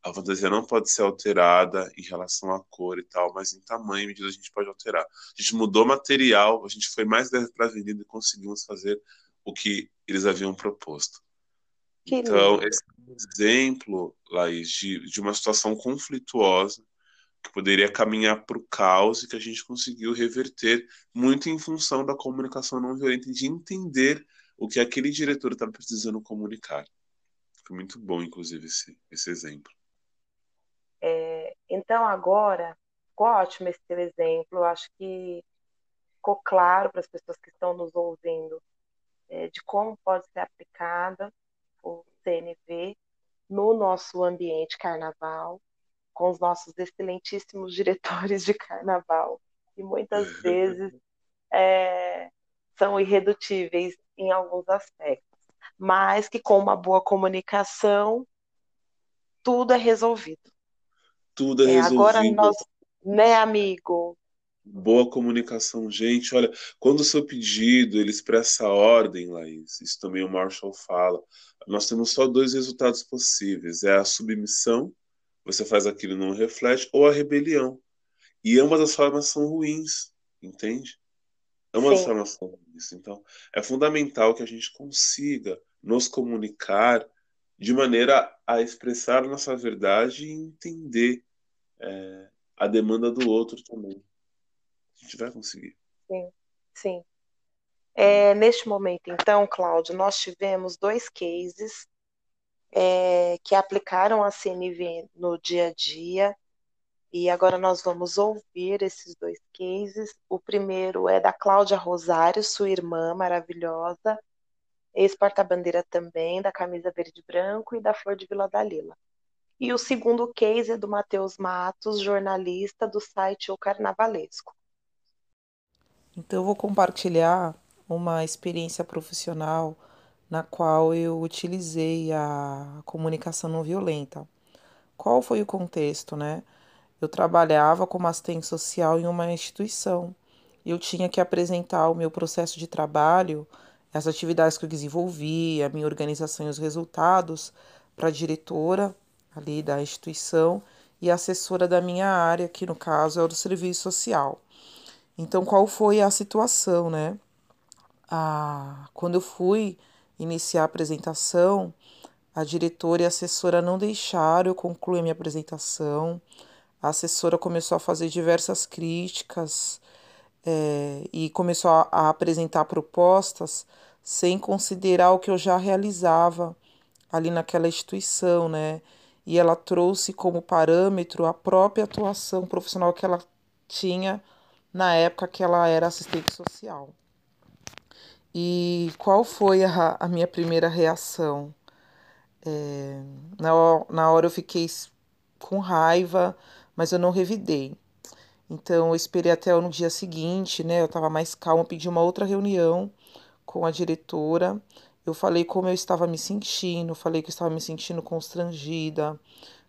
S2: a fantasia não pode ser alterada em relação à cor e tal, mas em tamanho e medida a gente pode alterar. A gente mudou material, a gente foi mais para a avenida e conseguimos fazer o que eles haviam proposto. Que então, lindo. esse é um exemplo, Laís, de, de uma situação conflituosa que poderia caminhar para o caos e que a gente conseguiu reverter muito em função da comunicação não violenta, de entender o que aquele diretor estava precisando comunicar. Foi muito bom, inclusive, esse, esse exemplo.
S1: Então, agora, ficou ótimo esse teu exemplo. Eu acho que ficou claro para as pessoas que estão nos ouvindo é, de como pode ser aplicada o CNV no nosso ambiente carnaval, com os nossos excelentíssimos <laughs> diretores de carnaval, que muitas <laughs> vezes é, são irredutíveis em alguns aspectos, mas que com uma boa comunicação tudo é resolvido
S2: tudo é, é resolvido. Agora nós,
S1: né, amigo?
S2: Boa comunicação, gente. Olha, quando o seu pedido ele expressa a ordem, Laís, isso também o Marshall fala. Nós temos só dois resultados possíveis: é a submissão, você faz aquilo e não reflete, ou a rebelião. E ambas as formas são ruins, entende? Ambas Sim. as formas são ruins. Então, é fundamental que a gente consiga nos comunicar de maneira a expressar nossa verdade e entender é, a demanda do outro também. A gente vai conseguir.
S1: Sim, sim. É, neste momento, então, Cláudio, nós tivemos dois cases é, que aplicaram a CNV no dia a dia, e agora nós vamos ouvir esses dois cases. O primeiro é da Cláudia Rosário, sua irmã maravilhosa, ex-porta-bandeira também, da camisa verde e branco e da Flor de Vila Dalila. E o segundo case é do Matheus Matos, jornalista do site O Carnavalesco.
S3: Então, eu vou compartilhar uma experiência profissional na qual eu utilizei a comunicação não violenta. Qual foi o contexto, né? Eu trabalhava como assistente social em uma instituição. Eu tinha que apresentar o meu processo de trabalho, as atividades que eu desenvolvi, a minha organização e os resultados para a diretora ali da instituição e assessora da minha área, que no caso é o do serviço social. Então, qual foi a situação, né? Ah, quando eu fui iniciar a apresentação, a diretora e a assessora não deixaram eu concluir a minha apresentação. A assessora começou a fazer diversas críticas é, e começou a, a apresentar propostas sem considerar o que eu já realizava ali naquela instituição, né? E ela trouxe como parâmetro a própria atuação profissional que ela tinha na época que ela era assistente social. E qual foi a, a minha primeira reação? É, na, na hora eu fiquei com raiva, mas eu não revidei. Então eu esperei até no dia seguinte, né? Eu estava mais calma, pedi uma outra reunião com a diretora. Eu falei como eu estava me sentindo, falei que eu estava me sentindo constrangida,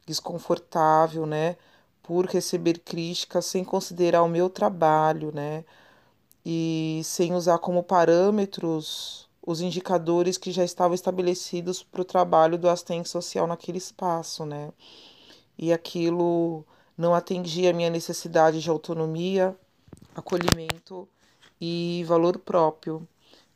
S3: desconfortável, né? Por receber críticas sem considerar o meu trabalho, né? E sem usar como parâmetros os indicadores que já estavam estabelecidos para o trabalho do assistente social naquele espaço, né? E aquilo não atendia a minha necessidade de autonomia, acolhimento e valor próprio.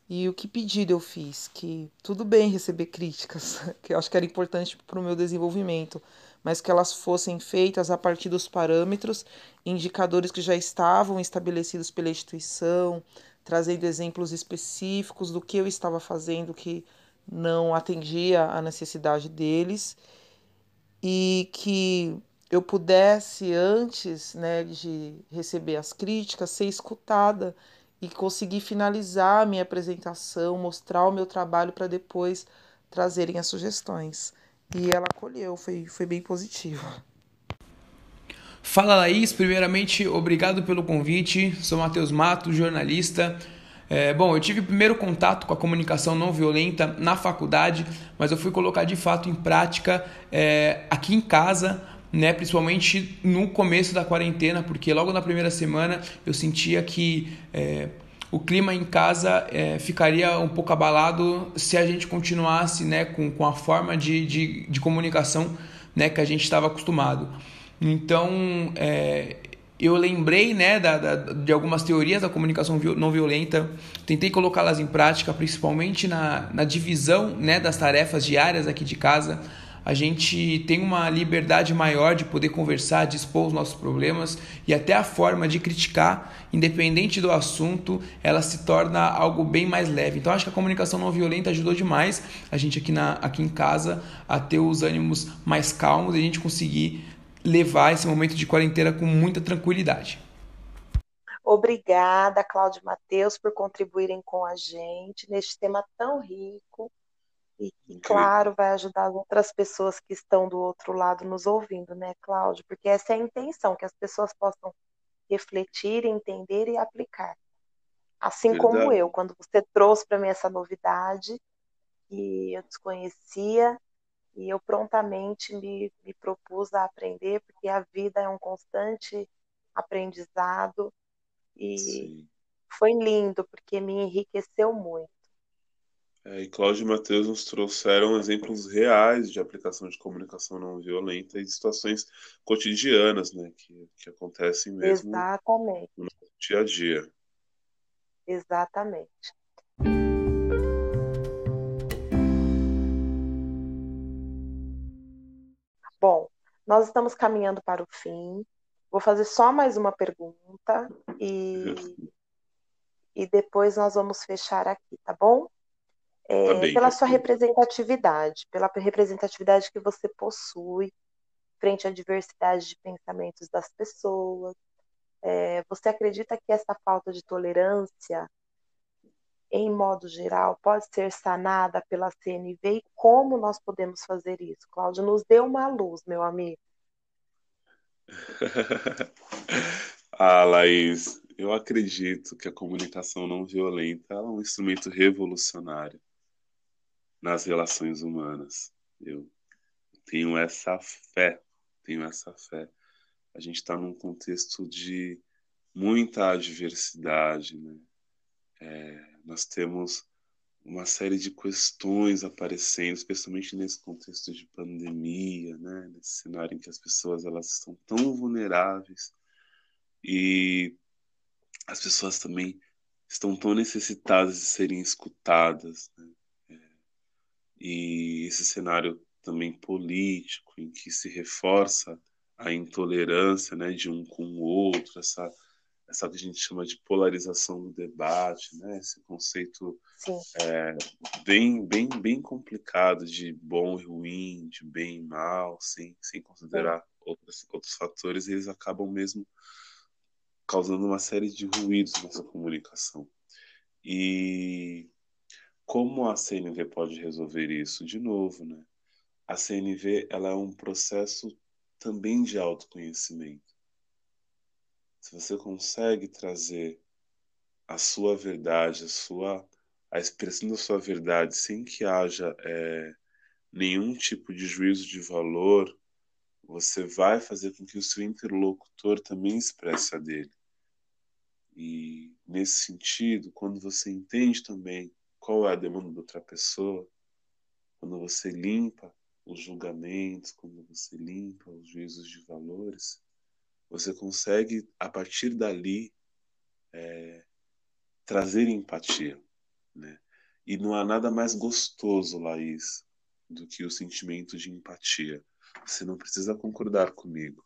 S3: E o que pedido eu fiz? Que tudo bem receber críticas, <laughs> que eu acho que era importante para o meu desenvolvimento, mas que elas fossem feitas a partir dos parâmetros, indicadores que já estavam estabelecidos pela instituição, trazendo exemplos específicos do que eu estava fazendo que não atendia a necessidade deles e que eu pudesse antes, né, de receber as críticas, ser escutada e conseguir finalizar a minha apresentação, mostrar o meu trabalho para depois trazerem as sugestões. E ela acolheu, foi, foi bem positivo.
S4: Fala Laís, primeiramente obrigado pelo convite. Sou Matheus Mato, jornalista. É, bom, eu tive primeiro contato com a comunicação não violenta na faculdade, mas eu fui colocar de fato em prática é, aqui em casa, né, principalmente no começo da quarentena, porque logo na primeira semana eu sentia que é, o clima em casa é, ficaria um pouco abalado se a gente continuasse né, com, com a forma de, de, de comunicação né, que a gente estava acostumado. Então, é, eu lembrei né, da, da, de algumas teorias da comunicação não violenta, tentei colocá-las em prática, principalmente na, na divisão né, das tarefas diárias aqui de casa a gente tem uma liberdade maior de poder conversar, de expor os nossos problemas e até a forma de criticar, independente do assunto, ela se torna algo bem mais leve. Então acho que a comunicação não violenta ajudou demais a gente aqui, na, aqui em casa a ter os ânimos mais calmos e a gente conseguir levar esse momento de quarentena com muita tranquilidade.
S1: Obrigada, Cláudio Matheus, por contribuírem com a gente neste tema tão rico e claro, vai ajudar as outras pessoas que estão do outro lado nos ouvindo, né, Cláudio? Porque essa é a intenção, que as pessoas possam refletir, entender e aplicar. Assim Verdade. como eu, quando você trouxe para mim essa novidade que eu desconhecia, e eu prontamente me, me propus a aprender, porque a vida é um constante aprendizado, e Sim. foi lindo, porque me enriqueceu muito.
S2: É, e Cláudio e Matheus nos trouxeram exemplos reais de aplicação de comunicação não violenta e de situações cotidianas, né, que, que acontecem mesmo
S1: Exatamente.
S2: no dia a dia.
S1: Exatamente. Bom, nós estamos caminhando para o fim. Vou fazer só mais uma pergunta e, e depois nós vamos fechar aqui, tá bom? É, tá pela sua representatividade, pela representatividade que você possui frente à diversidade de pensamentos das pessoas. É, você acredita que essa falta de tolerância, em modo geral, pode ser sanada pela CNV e como nós podemos fazer isso? Cláudio, nos dê uma luz, meu amigo. <laughs>
S2: ah, Laís, eu acredito que a comunicação não violenta é um instrumento revolucionário nas relações humanas. Eu tenho essa fé, tenho essa fé. A gente está num contexto de muita adversidade, né? É, nós temos uma série de questões aparecendo, especialmente nesse contexto de pandemia, né? Nesse cenário em que as pessoas elas estão tão vulneráveis e as pessoas também estão tão necessitadas de serem escutadas. Né? E esse cenário também político em que se reforça a intolerância né, de um com o outro, essa, essa que a gente chama de polarização do debate, né? Esse conceito é, bem, bem, bem complicado de bom e ruim, de bem e mal, sem, sem considerar outros, outros fatores, eles acabam mesmo causando uma série de ruídos nessa comunicação. E como a CNV pode resolver isso? De novo, né? A CNV ela é um processo também de autoconhecimento. Se você consegue trazer a sua verdade, a sua a expressão da sua verdade sem que haja é, nenhum tipo de juízo de valor, você vai fazer com que o seu interlocutor também expresse a dele. E nesse sentido, quando você entende também qual é a demanda da outra pessoa, quando você limpa os julgamentos, quando você limpa os juízos de valores, você consegue, a partir dali, é, trazer empatia. Né? E não há nada mais gostoso, Laís, do que o sentimento de empatia. Você não precisa concordar comigo.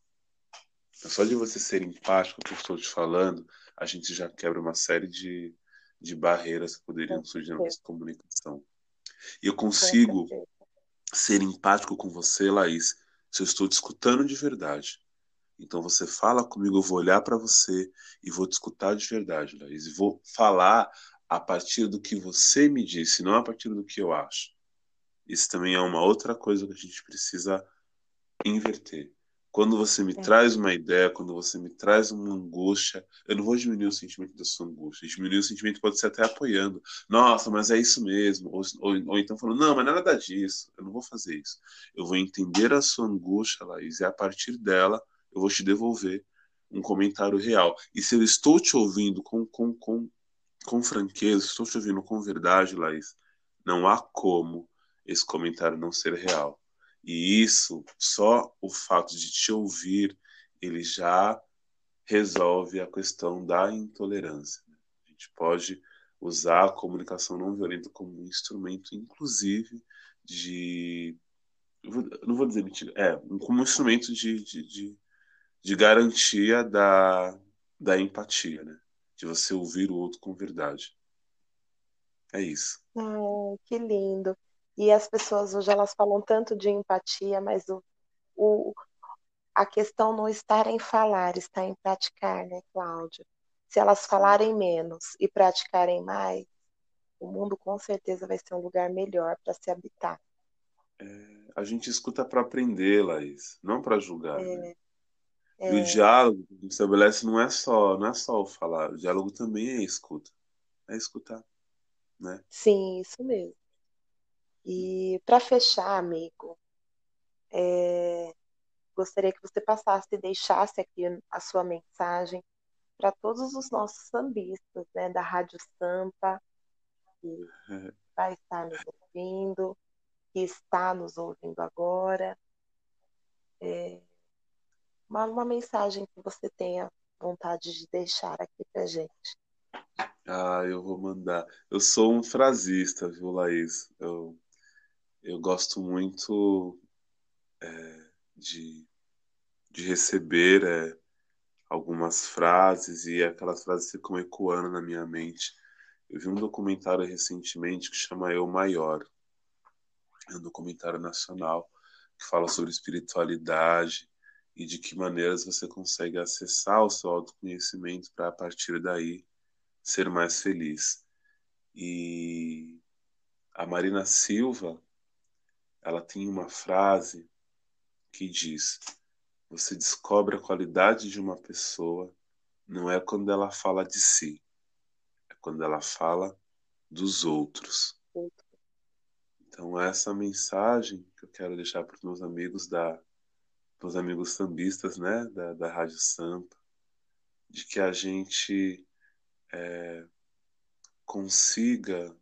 S2: Só de você ser empático que eu estou te falando, a gente já quebra uma série de, de barreiras que poderiam surgir na nossa comunicação. E eu consigo ser empático com você, Laís, se eu estou te escutando de verdade. Então você fala comigo, eu vou olhar para você e vou te escutar de verdade, Laís. E vou falar a partir do que você me disse, não a partir do que eu acho. Isso também é uma outra coisa que a gente precisa inverter. Quando você me é. traz uma ideia, quando você me traz uma angústia, eu não vou diminuir o sentimento da sua angústia. Diminuir o sentimento pode ser até apoiando. Nossa, mas é isso mesmo. Ou, ou, ou então falando, não, mas nada disso. Eu não vou fazer isso. Eu vou entender a sua angústia, Laís, e a partir dela eu vou te devolver um comentário real. E se eu estou te ouvindo com, com, com, com franqueza, estou te ouvindo com verdade, Laís, não há como esse comentário não ser real. E isso, só o fato de te ouvir, ele já resolve a questão da intolerância. Né? A gente pode usar a comunicação não violenta como um instrumento, inclusive, de. Não vou dizer mentira, é, como um instrumento de, de, de, de garantia da, da empatia, né? De você ouvir o outro com verdade. É isso.
S1: Que lindo. E as pessoas hoje elas falam tanto de empatia, mas o, o, a questão não está em falar, está em praticar, né, Cláudia? Se elas falarem menos e praticarem mais, o mundo com certeza vai ser um lugar melhor para se habitar.
S2: É, a gente escuta para aprender, Laís, não para julgar. É, né? é. E o diálogo que estabelece não é só, não é só o falar, o diálogo também é escuta, é escutar, né?
S1: Sim, isso mesmo. E para fechar, amigo, é, gostaria que você passasse e deixasse aqui a sua mensagem para todos os nossos sambistas né, da Rádio Sampa, que <laughs> vai estar nos ouvindo, que está nos ouvindo agora. É, uma, uma mensagem que você tenha vontade de deixar aqui para gente.
S2: Ah, eu vou mandar. Eu sou um frasista, viu, Laís? Eu eu gosto muito é, de, de receber é, algumas frases e aquelas frases ficam ecoando na minha mente. Eu vi um documentário recentemente que chama Eu Maior. É um documentário nacional que fala sobre espiritualidade e de que maneiras você consegue acessar o seu autoconhecimento para a partir daí ser mais feliz. E a Marina Silva, ela tem uma frase que diz: Você descobre a qualidade de uma pessoa não é quando ela fala de si, é quando ela fala dos outros. Então essa mensagem que eu quero deixar para os meus amigos da os amigos sambistas, né, da, da Rádio Sampa, de que a gente é, consiga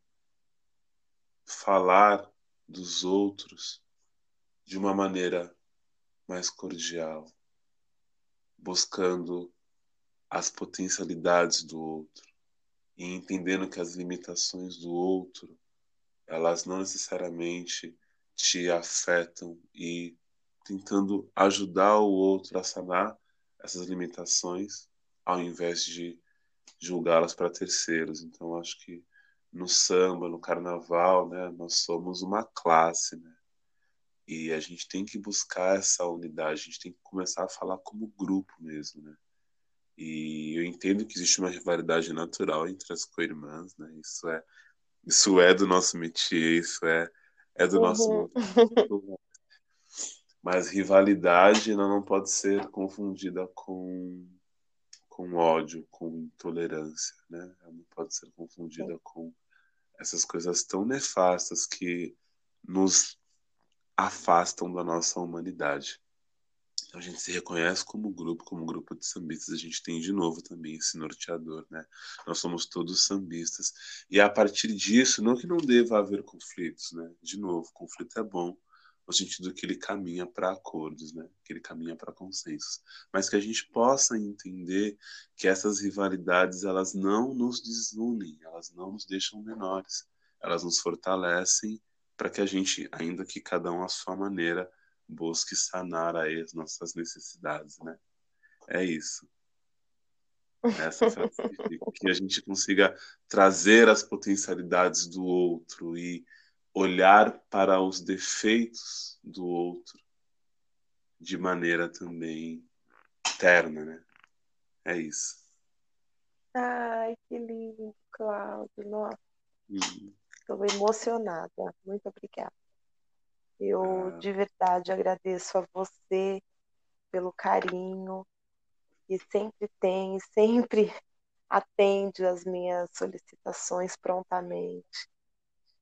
S2: falar dos outros de uma maneira mais cordial, buscando as potencialidades do outro e entendendo que as limitações do outro elas não necessariamente te afetam e tentando ajudar o outro a sanar essas limitações ao invés de julgá-las para terceiros. Então, acho que no samba, no carnaval, né, nós somos uma classe, né? E a gente tem que buscar essa unidade, a gente tem que começar a falar como grupo mesmo, né? E eu entendo que existe uma rivalidade natural entre as co-irmãs, né? Isso é, isso é do nosso métier, isso é, é do uhum. nosso. Mas rivalidade não pode ser confundida com, com ódio, com intolerância, né? Ela não pode ser confundida com essas coisas tão nefastas que nos afastam da nossa humanidade. Então a gente se reconhece como grupo, como grupo de sambistas, a gente tem de novo também esse norteador, né? Nós somos todos sambistas. E a partir disso, não que não deva haver conflitos, né? De novo, conflito é bom, no sentido que ele caminha para acordos, né? Que ele caminha para consensos, mas que a gente possa entender que essas rivalidades elas não nos desunem, elas não nos deixam menores, elas nos fortalecem para que a gente, ainda que cada um à sua maneira, busque sanar aí as nossas necessidades, né? É isso. Essa que a gente consiga trazer as potencialidades do outro e olhar para os defeitos do outro de maneira também terna, né? É isso.
S1: Ai, que lindo, Cláudio. Nossa. Estou hum. emocionada. Muito obrigada. Eu ah. de verdade agradeço a você pelo carinho que sempre tem, sempre <laughs> atende às minhas solicitações prontamente.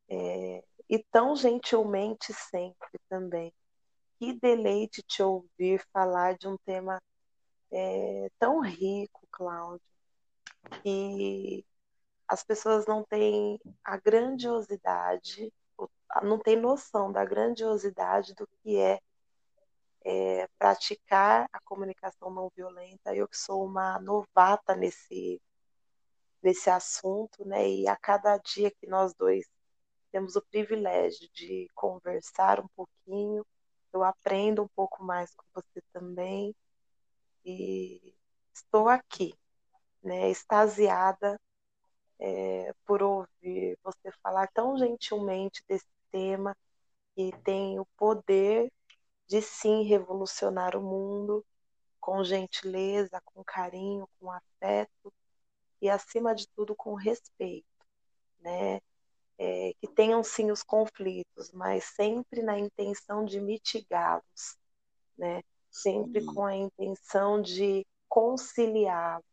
S1: É, e tão gentilmente sempre também. Que deleite te ouvir falar de um tema é, tão rico, Cláudio, que as pessoas não têm a grandiosidade não tem noção da grandiosidade do que é, é praticar a comunicação não violenta. Eu que sou uma novata nesse, nesse assunto, né? E a cada dia que nós dois temos o privilégio de conversar um pouquinho, eu aprendo um pouco mais com você também. E estou aqui, né, extasiada é, por ouvir você falar tão gentilmente desse tema que tem o poder de sim revolucionar o mundo com gentileza, com carinho, com afeto e acima de tudo com respeito, né? É, que tenham sim os conflitos, mas sempre na intenção de mitigá-los, né? Sempre sim. com a intenção de conciliá-los.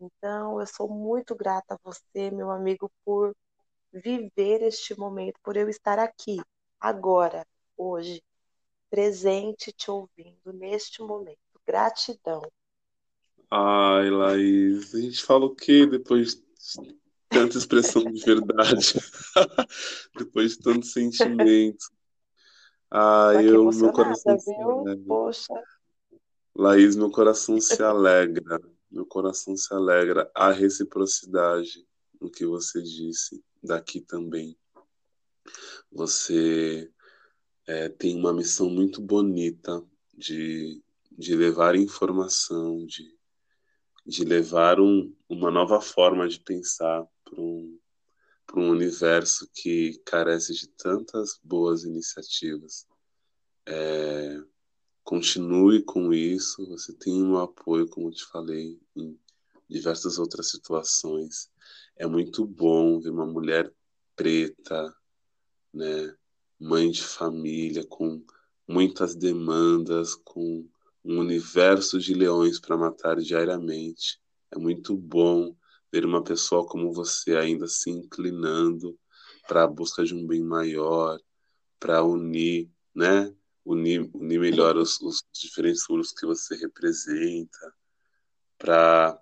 S1: Então, eu sou muito grata a você, meu amigo, por viver este momento, por eu estar aqui, agora, hoje, presente, te ouvindo neste momento. Gratidão.
S2: Ai, Laís, a gente fala o quê depois de tanta expressão de verdade? <laughs> depois de tanto sentimento. Ai, eu, meu coração. Poxa. Laís, meu coração se alegra. Meu coração se alegra. A reciprocidade no que você disse daqui também. Você é, tem uma missão muito bonita de, de levar informação, de, de levar um, uma nova forma de pensar para um, um universo que carece de tantas boas iniciativas. É, continue com isso, você tem um apoio, como eu te falei, em diversas outras situações. É muito bom ver uma mulher preta, né, mãe de família, com muitas demandas, com um universo de leões para matar diariamente. É muito bom ver uma pessoa como você ainda se inclinando para a busca de um bem maior, para unir, né? Unir, unir melhor os, os diferentes grupos que você representa, para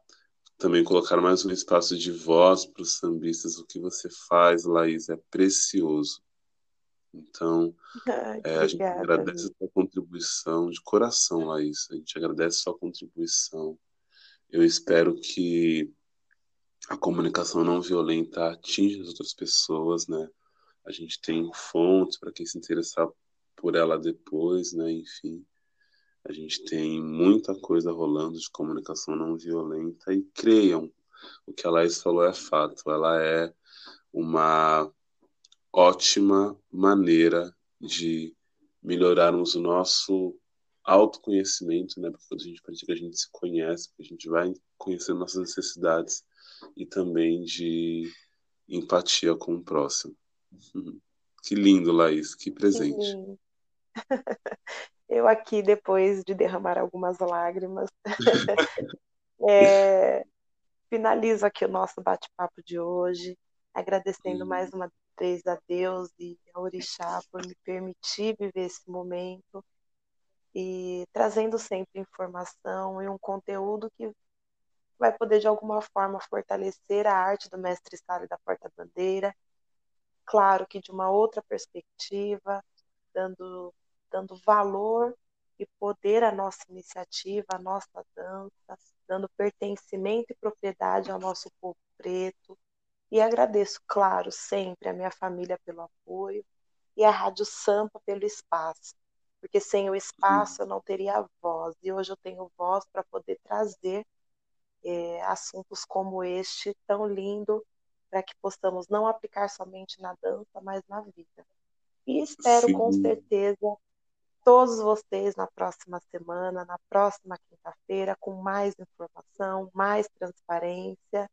S2: também colocar mais um espaço de voz para os sambistas. O que você faz, Laís, é precioso. Então, Ai, é, a gente agradece a sua contribuição de coração, Laís. A gente agradece a sua contribuição. Eu espero que a comunicação não violenta atinja as outras pessoas, né? A gente tem fontes para quem se interessar por ela depois, né? Enfim. A gente tem muita coisa rolando de comunicação não violenta e creiam, o que a Laís falou é fato. Ela é uma ótima maneira de melhorarmos o nosso autoconhecimento, né? Porque quando a gente pratica, a gente se conhece, porque a gente vai conhecendo nossas necessidades e também de empatia com o próximo. <laughs> Que lindo, Laís, que presente. <laughs>
S1: Eu aqui, depois de derramar algumas lágrimas, <laughs> é, finalizo aqui o nosso bate-papo de hoje, agradecendo mais uma vez a Deus e a Orixá por me permitir viver esse momento e trazendo sempre informação e um conteúdo que vai poder de alguma forma fortalecer a arte do mestre Sala da Porta Bandeira, claro que de uma outra perspectiva, dando dando valor e poder à nossa iniciativa, à nossa dança, dando pertencimento e propriedade ao nosso povo preto. E agradeço, claro, sempre a minha família pelo apoio e a Rádio Sampa pelo espaço, porque sem o espaço eu não teria voz, e hoje eu tenho voz para poder trazer é, assuntos como este, tão lindo, para que possamos não aplicar somente na dança, mas na vida. E espero Sim. com certeza todos vocês na próxima semana, na próxima quinta-feira, com mais informação, mais transparência.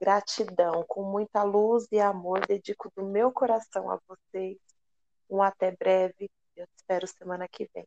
S1: Gratidão, com muita luz e amor, dedico do meu coração a vocês. Um até breve. Eu te espero semana que vem.